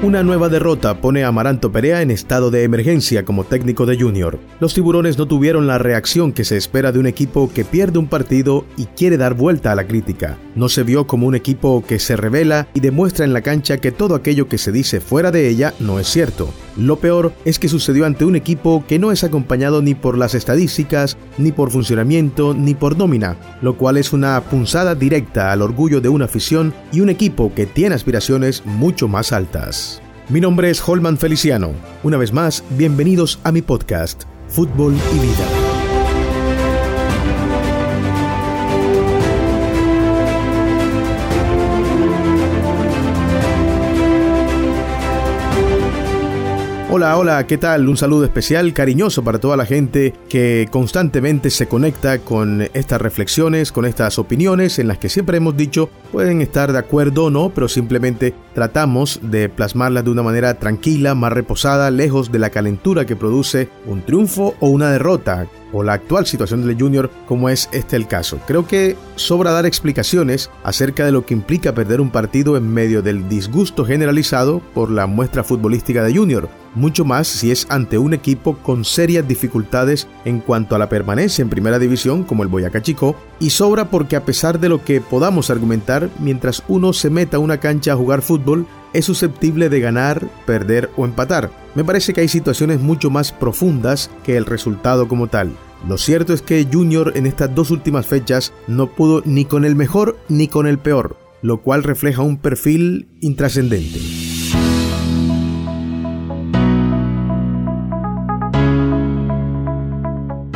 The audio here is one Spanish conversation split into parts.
Una nueva derrota pone a Amaranto Perea en estado de emergencia como técnico de Junior. Los tiburones no tuvieron la reacción que se espera de un equipo que pierde un partido y quiere dar vuelta a la crítica. No se vio como un equipo que se revela y demuestra en la cancha que todo aquello que se dice fuera de ella no es cierto. Lo peor es que sucedió ante un equipo que no es acompañado ni por las estadísticas, ni por funcionamiento, ni por nómina, lo cual es una punzada directa al orgullo de una afición y un equipo que tiene aspiraciones mucho más altas. Mi nombre es Holman Feliciano. Una vez más, bienvenidos a mi podcast, Fútbol y Vida. Hola, hola, ¿qué tal? Un saludo especial, cariñoso para toda la gente que constantemente se conecta con estas reflexiones, con estas opiniones en las que siempre hemos dicho pueden estar de acuerdo o no, pero simplemente tratamos de plasmarlas de una manera tranquila, más reposada, lejos de la calentura que produce un triunfo o una derrota o la actual situación del Junior como es este el caso. Creo que sobra dar explicaciones acerca de lo que implica perder un partido en medio del disgusto generalizado por la muestra futbolística de Junior, mucho más si es ante un equipo con serias dificultades en cuanto a la permanencia en primera división como el Boyacá Chico, y sobra porque a pesar de lo que podamos argumentar, mientras uno se meta a una cancha a jugar fútbol, es susceptible de ganar, perder o empatar. Me parece que hay situaciones mucho más profundas que el resultado como tal. Lo cierto es que Junior en estas dos últimas fechas no pudo ni con el mejor ni con el peor, lo cual refleja un perfil intrascendente.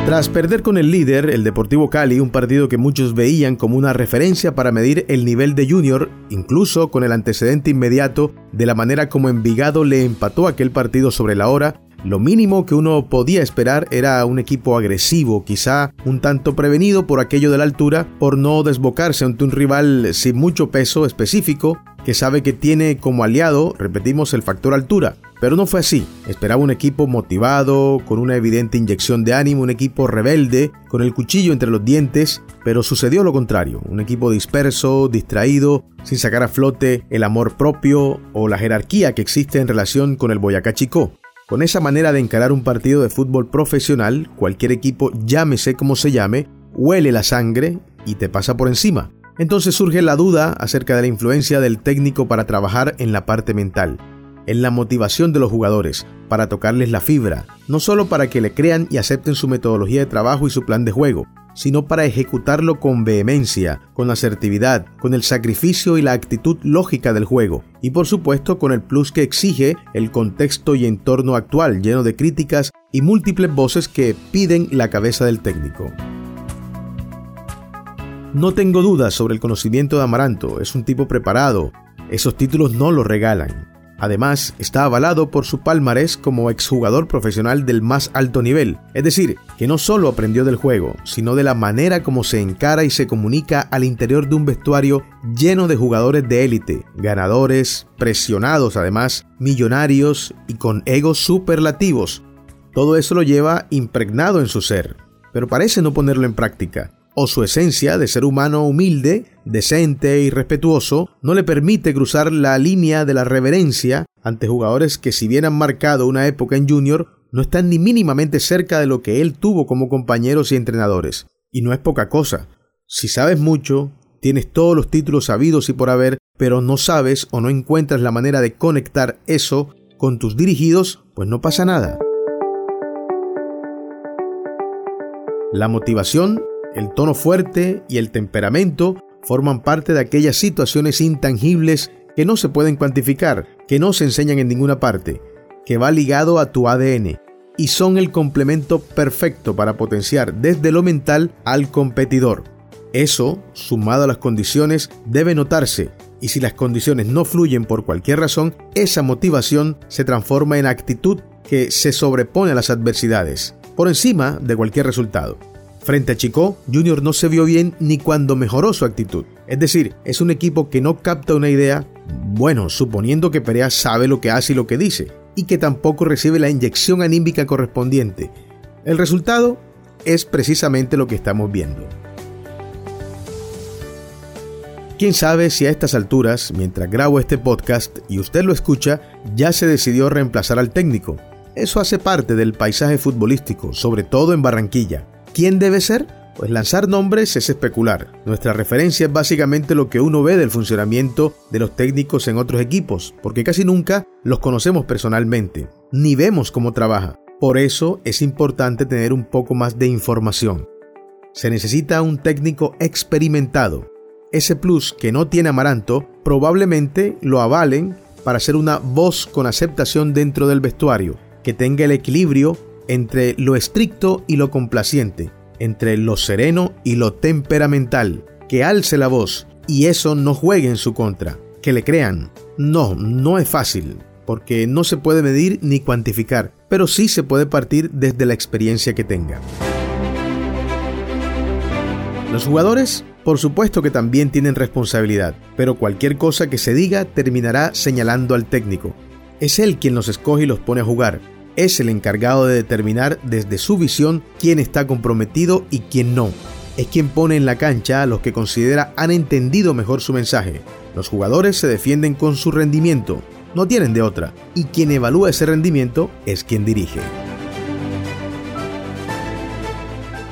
Tras perder con el líder, el Deportivo Cali, un partido que muchos veían como una referencia para medir el nivel de Junior, incluso con el antecedente inmediato de la manera como Envigado le empató aquel partido sobre la hora, lo mínimo que uno podía esperar era un equipo agresivo, quizá un tanto prevenido por aquello de la altura, por no desbocarse ante un rival sin mucho peso específico, que sabe que tiene como aliado, repetimos, el factor altura. Pero no fue así. Esperaba un equipo motivado, con una evidente inyección de ánimo, un equipo rebelde, con el cuchillo entre los dientes, pero sucedió lo contrario. Un equipo disperso, distraído, sin sacar a flote el amor propio o la jerarquía que existe en relación con el Boyacá Chico. Con esa manera de encarar un partido de fútbol profesional, cualquier equipo, llámese como se llame, huele la sangre y te pasa por encima. Entonces surge la duda acerca de la influencia del técnico para trabajar en la parte mental, en la motivación de los jugadores, para tocarles la fibra, no solo para que le crean y acepten su metodología de trabajo y su plan de juego, sino para ejecutarlo con vehemencia, con asertividad, con el sacrificio y la actitud lógica del juego, y por supuesto con el plus que exige el contexto y entorno actual lleno de críticas y múltiples voces que piden la cabeza del técnico. No tengo dudas sobre el conocimiento de Amaranto, es un tipo preparado, esos títulos no los regalan. Además, está avalado por su palmarés como exjugador profesional del más alto nivel, es decir, que no solo aprendió del juego, sino de la manera como se encara y se comunica al interior de un vestuario lleno de jugadores de élite, ganadores, presionados además, millonarios y con egos superlativos. Todo eso lo lleva impregnado en su ser, pero parece no ponerlo en práctica o su esencia de ser humano humilde, decente y respetuoso no le permite cruzar la línea de la reverencia ante jugadores que si bien han marcado una época en junior, no están ni mínimamente cerca de lo que él tuvo como compañeros y entrenadores. Y no es poca cosa. Si sabes mucho, tienes todos los títulos sabidos y por haber, pero no sabes o no encuentras la manera de conectar eso con tus dirigidos, pues no pasa nada. La motivación el tono fuerte y el temperamento forman parte de aquellas situaciones intangibles que no se pueden cuantificar, que no se enseñan en ninguna parte, que va ligado a tu ADN y son el complemento perfecto para potenciar desde lo mental al competidor. Eso, sumado a las condiciones, debe notarse y si las condiciones no fluyen por cualquier razón, esa motivación se transforma en actitud que se sobrepone a las adversidades, por encima de cualquier resultado. Frente a Chico, Junior no se vio bien ni cuando mejoró su actitud. Es decir, es un equipo que no capta una idea, bueno, suponiendo que Perea sabe lo que hace y lo que dice, y que tampoco recibe la inyección anímica correspondiente. El resultado es precisamente lo que estamos viendo. Quién sabe si a estas alturas, mientras grabo este podcast y usted lo escucha, ya se decidió reemplazar al técnico. Eso hace parte del paisaje futbolístico, sobre todo en Barranquilla. ¿Quién debe ser? Pues lanzar nombres es especular. Nuestra referencia es básicamente lo que uno ve del funcionamiento de los técnicos en otros equipos, porque casi nunca los conocemos personalmente, ni vemos cómo trabaja. Por eso es importante tener un poco más de información. Se necesita un técnico experimentado. Ese plus que no tiene Amaranto probablemente lo avalen para ser una voz con aceptación dentro del vestuario, que tenga el equilibrio entre lo estricto y lo complaciente, entre lo sereno y lo temperamental, que alce la voz y eso no juegue en su contra, que le crean. No, no es fácil, porque no se puede medir ni cuantificar, pero sí se puede partir desde la experiencia que tenga. Los jugadores, por supuesto que también tienen responsabilidad, pero cualquier cosa que se diga terminará señalando al técnico. Es él quien los escoge y los pone a jugar, es el encargado de determinar desde su visión quién está comprometido y quién no. Es quien pone en la cancha a los que considera han entendido mejor su mensaje. Los jugadores se defienden con su rendimiento, no tienen de otra, y quien evalúa ese rendimiento es quien dirige.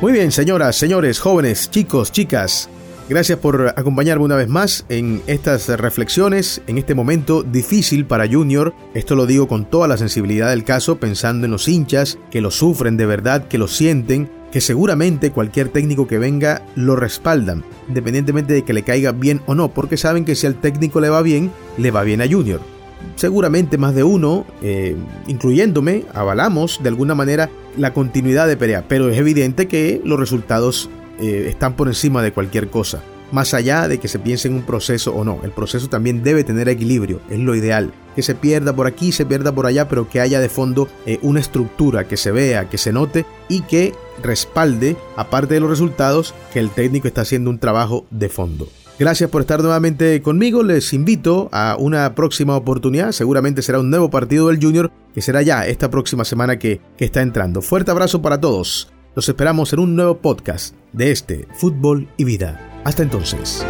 Muy bien, señoras, señores, jóvenes, chicos, chicas, Gracias por acompañarme una vez más en estas reflexiones, en este momento difícil para Junior. Esto lo digo con toda la sensibilidad del caso, pensando en los hinchas que lo sufren de verdad, que lo sienten, que seguramente cualquier técnico que venga lo respaldan, independientemente de que le caiga bien o no, porque saben que si al técnico le va bien, le va bien a Junior. Seguramente más de uno, eh, incluyéndome, avalamos de alguna manera la continuidad de Perea, pero es evidente que los resultados eh, están por encima de cualquier cosa. Más allá de que se piense en un proceso o no, el proceso también debe tener equilibrio, es lo ideal. Que se pierda por aquí, se pierda por allá, pero que haya de fondo eh, una estructura que se vea, que se note y que respalde, aparte de los resultados, que el técnico está haciendo un trabajo de fondo. Gracias por estar nuevamente conmigo. Les invito a una próxima oportunidad. Seguramente será un nuevo partido del Junior que será ya esta próxima semana que, que está entrando. Fuerte abrazo para todos. Los esperamos en un nuevo podcast de este Fútbol y Vida. Hasta entonces.